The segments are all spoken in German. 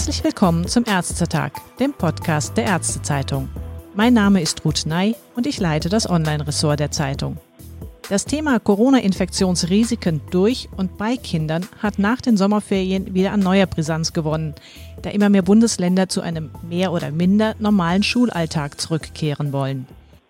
Herzlich willkommen zum Ärztetag, dem Podcast der Ärztezeitung. Mein Name ist Ruth Ney und ich leite das Online-Ressort der Zeitung. Das Thema Corona-Infektionsrisiken durch und bei Kindern hat nach den Sommerferien wieder an neuer Brisanz gewonnen, da immer mehr Bundesländer zu einem mehr oder minder normalen Schulalltag zurückkehren wollen.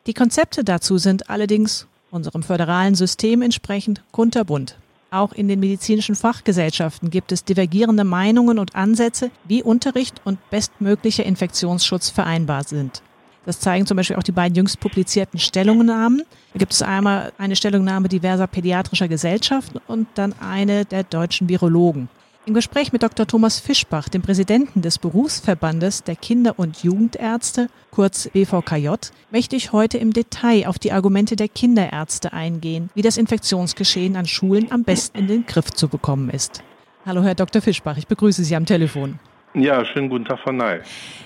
Die Konzepte dazu sind allerdings unserem föderalen System entsprechend kunterbunt. Auch in den medizinischen Fachgesellschaften gibt es divergierende Meinungen und Ansätze, wie Unterricht und bestmöglicher Infektionsschutz vereinbar sind. Das zeigen zum Beispiel auch die beiden jüngst publizierten Stellungnahmen. Da gibt es einmal eine Stellungnahme diverser pädiatrischer Gesellschaften und dann eine der deutschen Virologen. Im Gespräch mit Dr. Thomas Fischbach, dem Präsidenten des Berufsverbandes der Kinder- und Jugendärzte, kurz BVKJ, möchte ich heute im Detail auf die Argumente der Kinderärzte eingehen, wie das Infektionsgeschehen an Schulen am besten in den Griff zu bekommen ist. Hallo, Herr Dr. Fischbach, ich begrüße Sie am Telefon. Ja, schönen guten Tag, Frau Ney.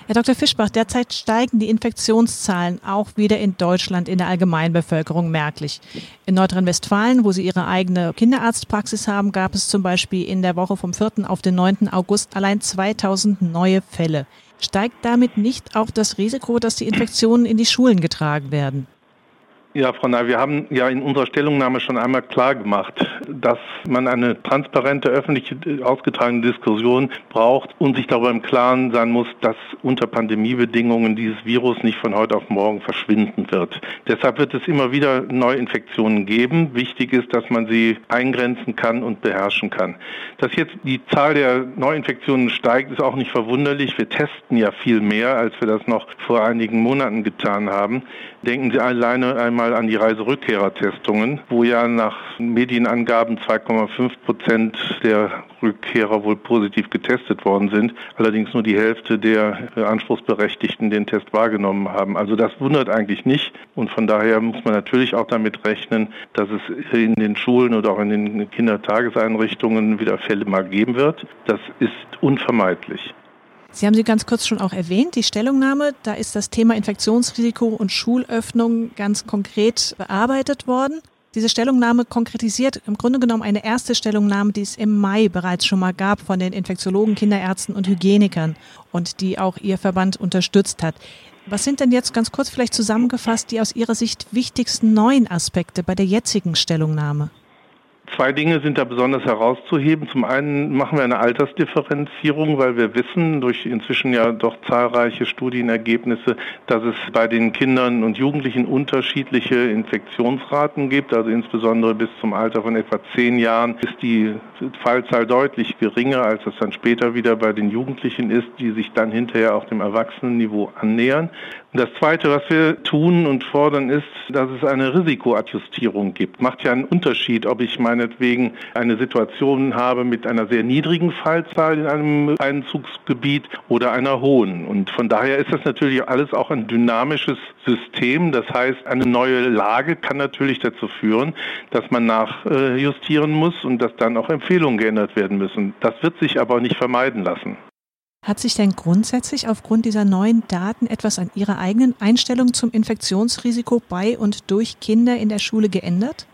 Herr Dr. Fischbach, derzeit steigen die Infektionszahlen auch wieder in Deutschland in der Allgemeinbevölkerung merklich. In Nordrhein-Westfalen, wo Sie Ihre eigene Kinderarztpraxis haben, gab es zum Beispiel in der Woche vom 4. auf den 9. August allein 2000 neue Fälle. Steigt damit nicht auch das Risiko, dass die Infektionen in die Schulen getragen werden? Ja, Frau Ney, wir haben ja in unserer Stellungnahme schon einmal klar gemacht, dass man eine transparente, öffentlich ausgetragene Diskussion braucht und sich darüber im Klaren sein muss, dass unter Pandemiebedingungen dieses Virus nicht von heute auf morgen verschwinden wird. Deshalb wird es immer wieder Neuinfektionen geben. Wichtig ist, dass man sie eingrenzen kann und beherrschen kann. Dass jetzt die Zahl der Neuinfektionen steigt, ist auch nicht verwunderlich. Wir testen ja viel mehr, als wir das noch vor einigen Monaten getan haben. Denken Sie alleine einmal mal an die Reiserückkehrertestungen, wo ja nach Medienangaben 2,5 Prozent der Rückkehrer wohl positiv getestet worden sind. Allerdings nur die Hälfte der Anspruchsberechtigten den Test wahrgenommen haben. Also das wundert eigentlich nicht. Und von daher muss man natürlich auch damit rechnen, dass es in den Schulen oder auch in den Kindertageseinrichtungen wieder Fälle mal geben wird. Das ist unvermeidlich. Sie haben sie ganz kurz schon auch erwähnt, die Stellungnahme. Da ist das Thema Infektionsrisiko und Schulöffnung ganz konkret bearbeitet worden. Diese Stellungnahme konkretisiert im Grunde genommen eine erste Stellungnahme, die es im Mai bereits schon mal gab von den Infektiologen, Kinderärzten und Hygienikern und die auch Ihr Verband unterstützt hat. Was sind denn jetzt ganz kurz vielleicht zusammengefasst die aus Ihrer Sicht wichtigsten neuen Aspekte bei der jetzigen Stellungnahme? Zwei Dinge sind da besonders herauszuheben. Zum einen machen wir eine Altersdifferenzierung, weil wir wissen durch inzwischen ja doch zahlreiche Studienergebnisse, dass es bei den Kindern und Jugendlichen unterschiedliche Infektionsraten gibt. Also insbesondere bis zum Alter von etwa zehn Jahren ist die Fallzahl deutlich geringer, als es dann später wieder bei den Jugendlichen ist, die sich dann hinterher auch dem Erwachsenenniveau annähern. Das Zweite, was wir tun und fordern, ist, dass es eine Risikoadjustierung gibt. Macht ja einen Unterschied, ob ich meinetwegen eine Situation habe mit einer sehr niedrigen Fallzahl in einem Einzugsgebiet oder einer hohen. Und von daher ist das natürlich alles auch ein dynamisches System. Das heißt, eine neue Lage kann natürlich dazu führen, dass man nachjustieren muss und dass dann auch Empfehlungen geändert werden müssen. Das wird sich aber nicht vermeiden lassen. Hat sich denn grundsätzlich aufgrund dieser neuen Daten etwas an Ihrer eigenen Einstellung zum Infektionsrisiko bei und durch Kinder in der Schule geändert?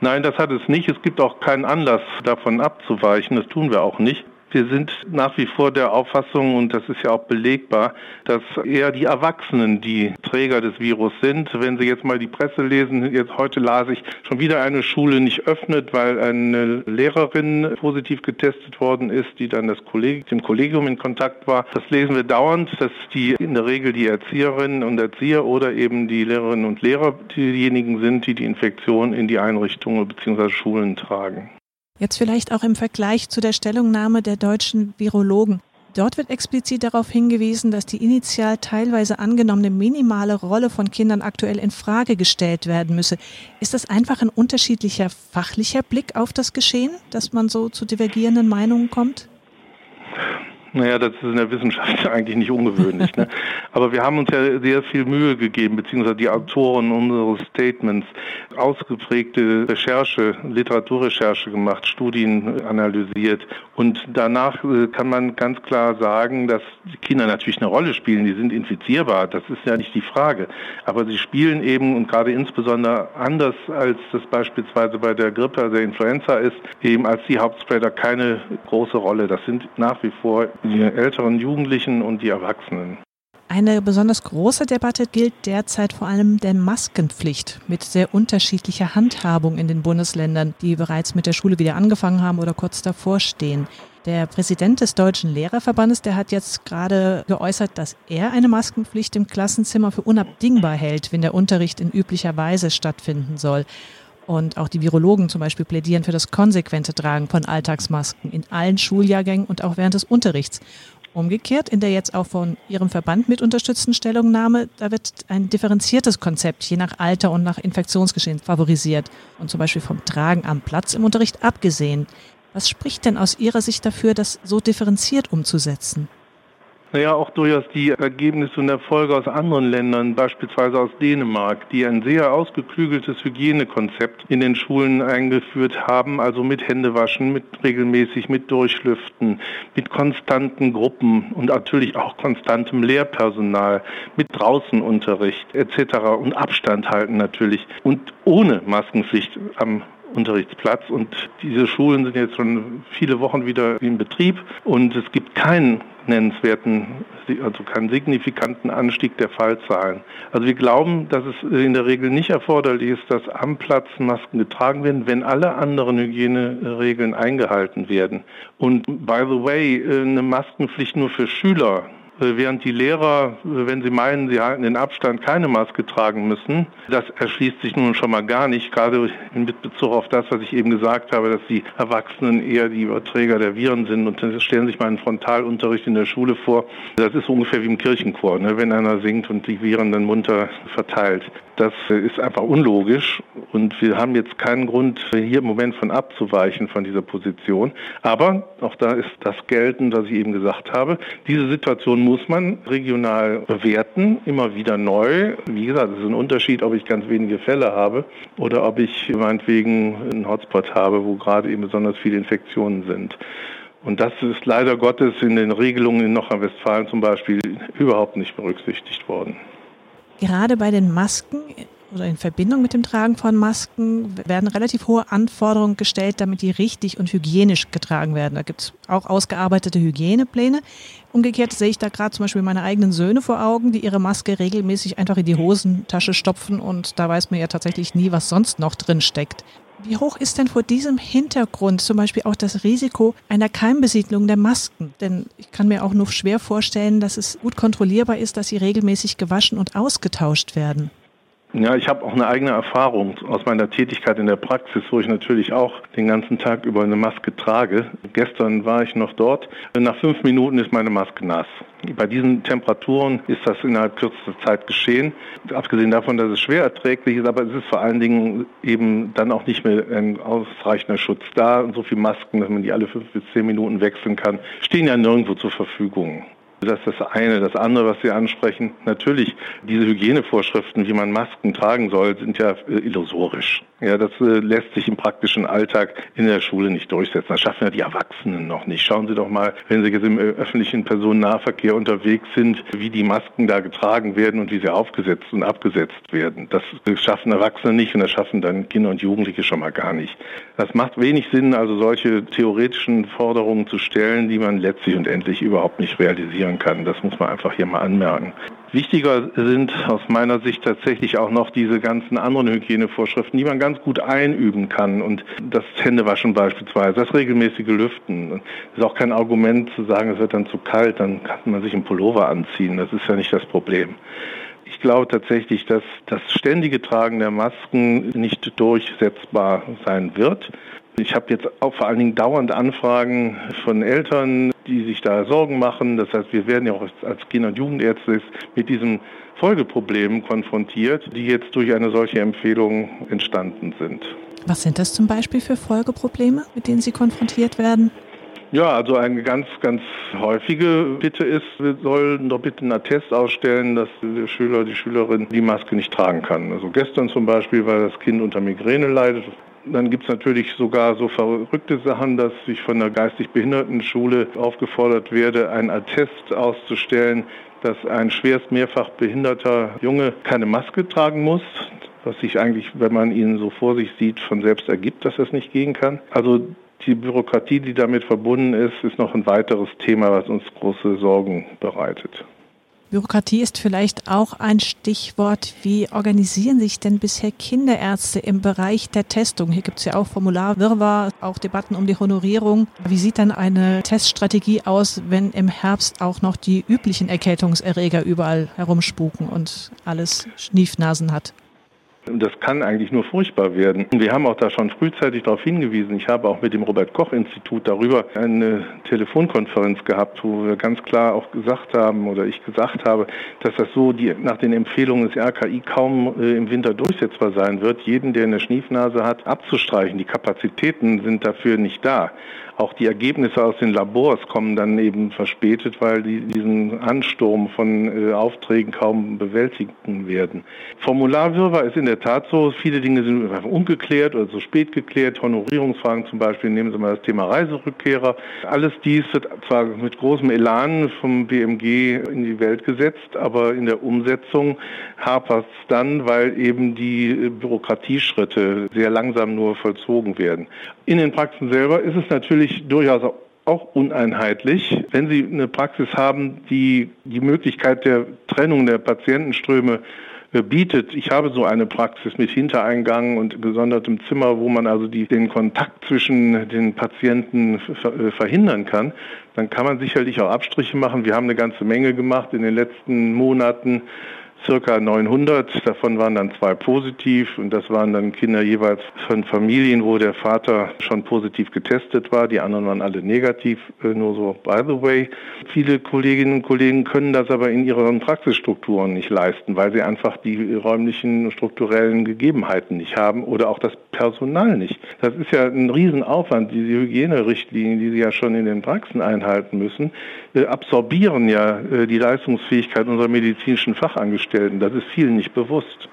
Nein, das hat es nicht. Es gibt auch keinen Anlass, davon abzuweichen. Das tun wir auch nicht. Wir sind nach wie vor der Auffassung, und das ist ja auch belegbar, dass eher die Erwachsenen die Träger des Virus sind. Wenn Sie jetzt mal die Presse lesen, jetzt heute las ich, schon wieder eine Schule nicht öffnet, weil eine Lehrerin positiv getestet worden ist, die dann das Kolleg dem Kollegium in Kontakt war. Das lesen wir dauernd, dass die in der Regel die Erzieherinnen und Erzieher oder eben die Lehrerinnen und Lehrer diejenigen sind, die die Infektion in die Einrichtungen bzw. Schulen tragen. Jetzt vielleicht auch im Vergleich zu der Stellungnahme der deutschen Virologen. Dort wird explizit darauf hingewiesen, dass die initial teilweise angenommene minimale Rolle von Kindern aktuell in Frage gestellt werden müsse. Ist das einfach ein unterschiedlicher fachlicher Blick auf das Geschehen, dass man so zu divergierenden Meinungen kommt? Naja, das ist in der Wissenschaft eigentlich nicht ungewöhnlich. Ne? Aber wir haben uns ja sehr viel Mühe gegeben, beziehungsweise die Autoren unseres Statements, ausgeprägte Recherche, Literaturrecherche gemacht, Studien analysiert. Und danach äh, kann man ganz klar sagen, dass die Kinder natürlich eine Rolle spielen. Die sind infizierbar, das ist ja nicht die Frage. Aber sie spielen eben und gerade insbesondere anders, als das beispielsweise bei der Grippe, der Influenza ist, eben als die Hauptspreader keine große Rolle. Das sind nach wie vor die älteren Jugendlichen und die Erwachsenen. Eine besonders große Debatte gilt derzeit vor allem der Maskenpflicht mit sehr unterschiedlicher Handhabung in den Bundesländern, die bereits mit der Schule wieder angefangen haben oder kurz davor stehen. Der Präsident des Deutschen Lehrerverbandes, der hat jetzt gerade geäußert, dass er eine Maskenpflicht im Klassenzimmer für unabdingbar hält, wenn der Unterricht in üblicher Weise stattfinden soll. Und auch die Virologen zum Beispiel plädieren für das konsequente Tragen von Alltagsmasken in allen Schuljahrgängen und auch während des Unterrichts. Umgekehrt, in der jetzt auch von Ihrem Verband mit unterstützten Stellungnahme, da wird ein differenziertes Konzept je nach Alter und nach Infektionsgeschehen favorisiert und zum Beispiel vom Tragen am Platz im Unterricht abgesehen. Was spricht denn aus Ihrer Sicht dafür, das so differenziert umzusetzen? Naja, auch durchaus die Ergebnisse und Erfolge aus anderen Ländern, beispielsweise aus Dänemark, die ein sehr ausgeklügeltes Hygienekonzept in den Schulen eingeführt haben, also mit Händewaschen, mit regelmäßig, mit Durchlüften, mit konstanten Gruppen und natürlich auch konstantem Lehrpersonal, mit Draußenunterricht etc. und Abstand halten natürlich und ohne Maskenpflicht am Unterrichtsplatz. Und diese Schulen sind jetzt schon viele Wochen wieder in Betrieb und es gibt keinen nennenswerten, also keinen signifikanten Anstieg der Fallzahlen. Also wir glauben, dass es in der Regel nicht erforderlich ist, dass am Platz Masken getragen werden, wenn alle anderen Hygieneregeln eingehalten werden. Und by the way, eine Maskenpflicht nur für Schüler äh, während die Lehrer, wenn sie meinen, sie halten den Abstand, keine Maske tragen müssen. Das erschließt sich nun schon mal gar nicht, gerade in Bezug auf das, was ich eben gesagt habe, dass die Erwachsenen eher die Überträger der Viren sind. Und dann stellen sich mal einen Frontalunterricht in der Schule vor. Das ist ungefähr wie im Kirchenchor, ne? wenn einer singt und die Viren dann munter verteilt. Das ist einfach unlogisch und wir haben jetzt keinen Grund, hier im Moment von abzuweichen von dieser Position. Aber auch da ist das geltend, was ich eben gesagt habe. Diese Situation muss man regional bewerten, immer wieder neu. Wie gesagt, es ist ein Unterschied, ob ich ganz wenige Fälle habe oder ob ich meinetwegen einen Hotspot habe, wo gerade eben besonders viele Infektionen sind. Und das ist leider Gottes in den Regelungen in Nordrhein-Westfalen zum Beispiel überhaupt nicht berücksichtigt worden. Gerade bei den Masken oder in Verbindung mit dem Tragen von Masken werden relativ hohe Anforderungen gestellt, damit die richtig und hygienisch getragen werden. Da gibt es auch ausgearbeitete Hygienepläne. Umgekehrt sehe ich da gerade zum Beispiel meine eigenen Söhne vor Augen, die ihre Maske regelmäßig einfach in die Hosentasche stopfen und da weiß man ja tatsächlich nie, was sonst noch drin steckt. Wie hoch ist denn vor diesem Hintergrund zum Beispiel auch das Risiko einer Keimbesiedlung der Masken? Denn ich kann mir auch nur schwer vorstellen, dass es gut kontrollierbar ist, dass sie regelmäßig gewaschen und ausgetauscht werden. Ja, ich habe auch eine eigene Erfahrung aus meiner Tätigkeit in der Praxis, wo ich natürlich auch den ganzen Tag über eine Maske trage. Gestern war ich noch dort. Nach fünf Minuten ist meine Maske nass. Bei diesen Temperaturen ist das innerhalb kürzester Zeit geschehen. Abgesehen davon, dass es schwer erträglich ist, aber es ist vor allen Dingen eben dann auch nicht mehr ein ausreichender Schutz da. Und so viele Masken, dass man die alle fünf bis zehn Minuten wechseln kann, stehen ja nirgendwo zur Verfügung. Das ist das eine. Das andere, was Sie ansprechen, natürlich, diese Hygienevorschriften, wie man Masken tragen soll, sind ja äh, illusorisch. Ja, das äh, lässt sich im praktischen Alltag in der Schule nicht durchsetzen. Das schaffen ja die Erwachsenen noch nicht. Schauen Sie doch mal, wenn Sie jetzt im äh, öffentlichen Personennahverkehr unterwegs sind, wie die Masken da getragen werden und wie sie aufgesetzt und abgesetzt werden. Das schaffen Erwachsene nicht und das schaffen dann Kinder und Jugendliche schon mal gar nicht. Das macht wenig Sinn, also solche theoretischen Forderungen zu stellen, die man letztlich und endlich überhaupt nicht realisieren kann. Das muss man einfach hier mal anmerken. Wichtiger sind aus meiner Sicht tatsächlich auch noch diese ganzen anderen Hygienevorschriften, die man ganz gut einüben kann. Und das Händewaschen beispielsweise, das regelmäßige Lüften. Das ist auch kein Argument zu sagen, es wird dann zu kalt, dann kann man sich einen Pullover anziehen. Das ist ja nicht das Problem. Ich glaube tatsächlich, dass das ständige Tragen der Masken nicht durchsetzbar sein wird. Ich habe jetzt auch vor allen Dingen dauernd Anfragen von Eltern, die sich da Sorgen machen. Das heißt, wir werden ja auch als Kinder- und Jugendärzte mit diesen Folgeproblemen konfrontiert, die jetzt durch eine solche Empfehlung entstanden sind. Was sind das zum Beispiel für Folgeprobleme, mit denen Sie konfrontiert werden? Ja, also eine ganz, ganz häufige Bitte ist, wir sollen doch bitte einen Attest ausstellen, dass der Schüler, die Schülerin die Maske nicht tragen kann. Also gestern zum Beispiel, weil das Kind unter Migräne leidet, dann gibt es natürlich sogar so verrückte Sachen, dass ich von der geistig behinderten Schule aufgefordert werde, einen Attest auszustellen, dass ein schwerst mehrfach behinderter Junge keine Maske tragen muss was sich eigentlich, wenn man ihn so vor sich sieht, von selbst ergibt, dass das nicht gehen kann. Also Die Bürokratie, die damit verbunden ist, ist noch ein weiteres Thema, was uns große Sorgen bereitet. Bürokratie ist vielleicht auch ein Stichwort. Wie organisieren sich denn bisher Kinderärzte im Bereich der Testung? Hier gibt es ja auch Formularwirrwarr, auch Debatten um die Honorierung. Wie sieht dann eine Teststrategie aus, wenn im Herbst auch noch die üblichen Erkältungserreger überall herumspuken und alles Schniefnasen hat? Das kann eigentlich nur furchtbar werden. Wir haben auch da schon frühzeitig darauf hingewiesen. Ich habe auch mit dem Robert Koch Institut darüber eine Telefonkonferenz gehabt, wo wir ganz klar auch gesagt haben oder ich gesagt habe, dass das so die, nach den Empfehlungen des RKI kaum äh, im Winter durchsetzbar sein wird, jeden, der eine Schniefnase hat, abzustreichen. Die Kapazitäten sind dafür nicht da. Auch die Ergebnisse aus den Labors kommen dann eben verspätet, weil die diesen Ansturm von äh, Aufträgen kaum bewältigen werden. Formularwirrwarr ist in der Tat so, viele Dinge sind ungeklärt oder zu spät geklärt. Honorierungsfragen zum Beispiel, nehmen Sie mal das Thema Reiserückkehrer. Alles dies wird zwar mit großem Elan vom BMG in die Welt gesetzt, aber in der Umsetzung hapert es dann, weil eben die Bürokratieschritte sehr langsam nur vollzogen werden. In den Praxen selber ist es natürlich durchaus auch uneinheitlich. Wenn Sie eine Praxis haben, die die Möglichkeit der Trennung der Patientenströme äh, bietet. Ich habe so eine Praxis mit Hintereingang und gesondertem Zimmer, wo man also die, den Kontakt zwischen den Patienten äh, verhindern kann. Dann kann man sicherlich auch Abstriche machen. Wir haben eine ganze Menge gemacht in den letzten Monaten circa 900. Davon waren dann zwei positiv und das waren dann Kinder jeweils von Familien, wo der Vater schon positiv getestet war. Die anderen waren alle negativ, äh, nur so by the way. Viele Kolleginnen und Kollegen können das aber in ihren Praxisstrukturen nicht leisten, weil sie einfach die räumlichen strukturellen Gegebenheiten nicht haben oder auch das Personal nicht. Das ist ja ein Riesenaufwand. Diese Hygienerichtlinien, die sie ja schon in den Praxen einhalten müssen, absorbieren ja äh, die Leistungsfähigkeit unserer medizinischen Fachangestellten Angestellten. Das ist vielen nicht bewusst.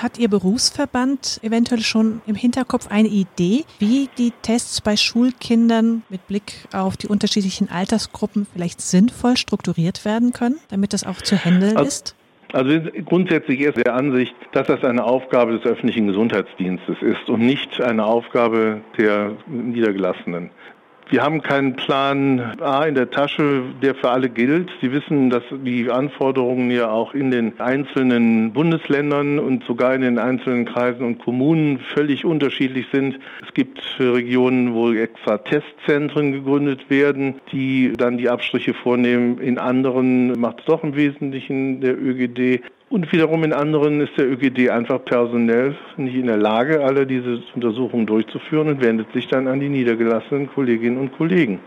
Hat Ihr Berufsverband eventuell schon im Hinterkopf eine Idee, wie die Tests bei Schulkindern mit Blick auf die unterschiedlichen Altersgruppen vielleicht sinnvoll strukturiert werden können, damit das auch zu handeln also, ist? Also grundsätzlich ist der Ansicht, dass das eine Aufgabe des öffentlichen Gesundheitsdienstes ist und nicht eine Aufgabe der Niedergelassenen. Wir haben keinen Plan A in der Tasche, der für alle gilt. Sie wissen, dass die Anforderungen ja auch in den einzelnen Bundesländern und sogar in den einzelnen Kreisen und Kommunen völlig unterschiedlich sind. Es gibt Regionen, wo extra Testzentren gegründet werden, die dann die Abstriche vornehmen. In anderen macht es doch im Wesentlichen der ÖGD. Und wiederum in anderen ist der ÖGD einfach personell nicht in der Lage, alle diese Untersuchungen durchzuführen und wendet sich dann an die niedergelassenen Kolleginnen und Kollegen.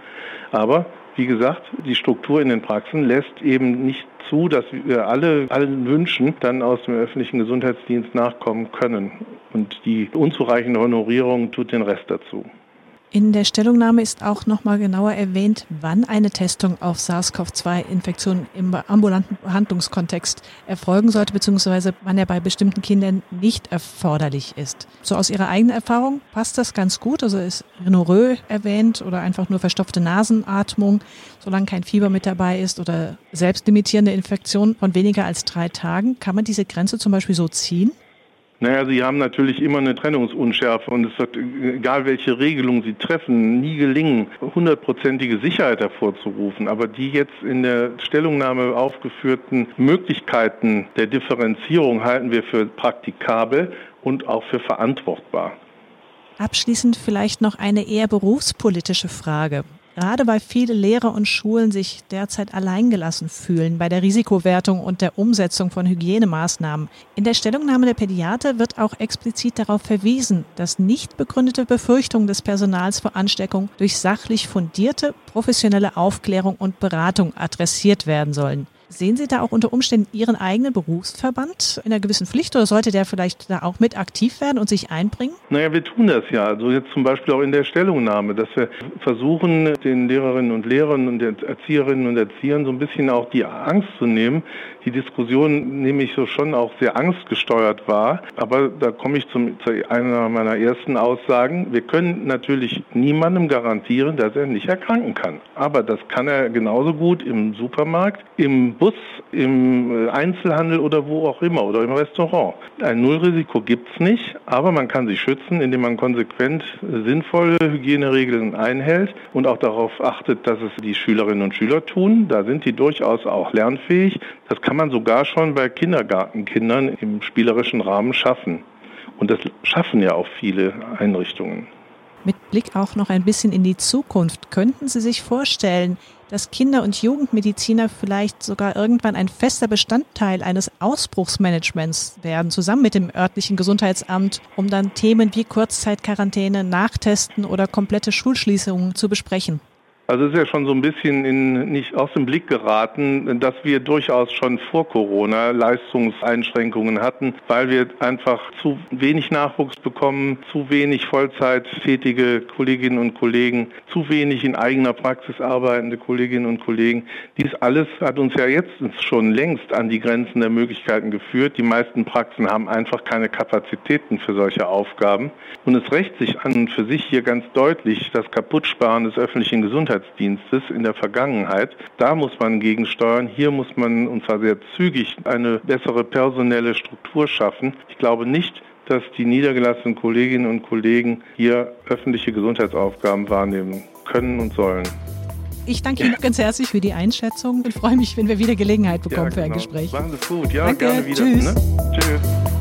Aber wie gesagt, die Struktur in den Praxen lässt eben nicht zu, dass wir alle allen Wünschen dann aus dem öffentlichen Gesundheitsdienst nachkommen können. Und die unzureichende Honorierung tut den Rest dazu. In der Stellungnahme ist auch nochmal genauer erwähnt, wann eine Testung auf SARS-CoV-2-Infektionen im ambulanten Behandlungskontext erfolgen sollte, beziehungsweise wann er bei bestimmten Kindern nicht erforderlich ist. So aus Ihrer eigenen Erfahrung passt das ganz gut. Also ist Renorö erwähnt oder einfach nur verstopfte Nasenatmung, solange kein Fieber mit dabei ist oder selbstlimitierende Infektion von weniger als drei Tagen. Kann man diese Grenze zum Beispiel so ziehen? Naja, Sie haben natürlich immer eine Trennungsunschärfe und es wird, egal welche Regelung Sie treffen, nie gelingen, hundertprozentige Sicherheit hervorzurufen. Aber die jetzt in der Stellungnahme aufgeführten Möglichkeiten der Differenzierung halten wir für praktikabel und auch für verantwortbar. Abschließend vielleicht noch eine eher berufspolitische Frage. Gerade weil viele Lehrer und Schulen sich derzeit alleingelassen fühlen bei der Risikowertung und der Umsetzung von Hygienemaßnahmen. In der Stellungnahme der Pädiater wird auch explizit darauf verwiesen, dass nicht begründete Befürchtungen des Personals vor Ansteckung durch sachlich fundierte, professionelle Aufklärung und Beratung adressiert werden sollen. Sehen Sie da auch unter Umständen Ihren eigenen Berufsverband in einer gewissen Pflicht oder sollte der vielleicht da auch mit aktiv werden und sich einbringen? Naja, wir tun das ja. Also jetzt zum Beispiel auch in der Stellungnahme, dass wir versuchen, den Lehrerinnen und Lehrern und den Erzieherinnen und Erziehern so ein bisschen auch die Angst zu nehmen, die Diskussion nämlich so schon auch sehr angstgesteuert war. Aber da komme ich zum, zu einer meiner ersten Aussagen. Wir können natürlich niemandem garantieren, dass er nicht erkranken kann. Aber das kann er genauso gut im Supermarkt, im Bus, im äh, Einzelhandel oder wo auch immer oder im Restaurant. Ein Nullrisiko gibt es nicht, aber man kann sich schützen, indem man konsequent sinnvolle Hygieneregeln einhält und auch darauf achtet, dass es die Schülerinnen und Schüler tun. Da sind die durchaus auch lernfähig. Das kann man sogar schon bei Kindergartenkindern im spielerischen Rahmen schaffen. Und das schaffen ja auch viele Einrichtungen. Mit Blick auch noch ein bisschen in die Zukunft, könnten Sie sich vorstellen, dass Kinder- und Jugendmediziner vielleicht sogar irgendwann ein fester Bestandteil eines Ausbruchsmanagements werden, zusammen mit dem örtlichen Gesundheitsamt, um dann Themen wie Kurzzeitquarantäne, Nachtesten oder komplette Schulschließungen zu besprechen? Also es ist ja schon so ein bisschen in, nicht aus dem Blick geraten, dass wir durchaus schon vor Corona Leistungseinschränkungen hatten, weil wir einfach zu wenig Nachwuchs bekommen, zu wenig Vollzeit tätige Kolleginnen und Kollegen, zu wenig in eigener Praxis arbeitende Kolleginnen und Kollegen. Dies alles hat uns ja jetzt schon längst an die Grenzen der Möglichkeiten geführt. Die meisten Praxen haben einfach keine Kapazitäten für solche Aufgaben. Und es rächt sich an und für sich hier ganz deutlich das Kaputtsparen des öffentlichen Gesundheitssystems Gesundheitsdienstes in der Vergangenheit. Da muss man gegensteuern. Hier muss man, und zwar sehr zügig, eine bessere personelle Struktur schaffen. Ich glaube nicht, dass die niedergelassenen Kolleginnen und Kollegen hier öffentliche Gesundheitsaufgaben wahrnehmen können und sollen. Ich danke Ihnen ganz herzlich für die Einschätzung und freue mich, wenn wir wieder Gelegenheit bekommen ja, genau. für ein genau. Gespräch. Machen Sie es gut. Ja, Danke. gerne wieder. Tschüss. Ne? Tschüss.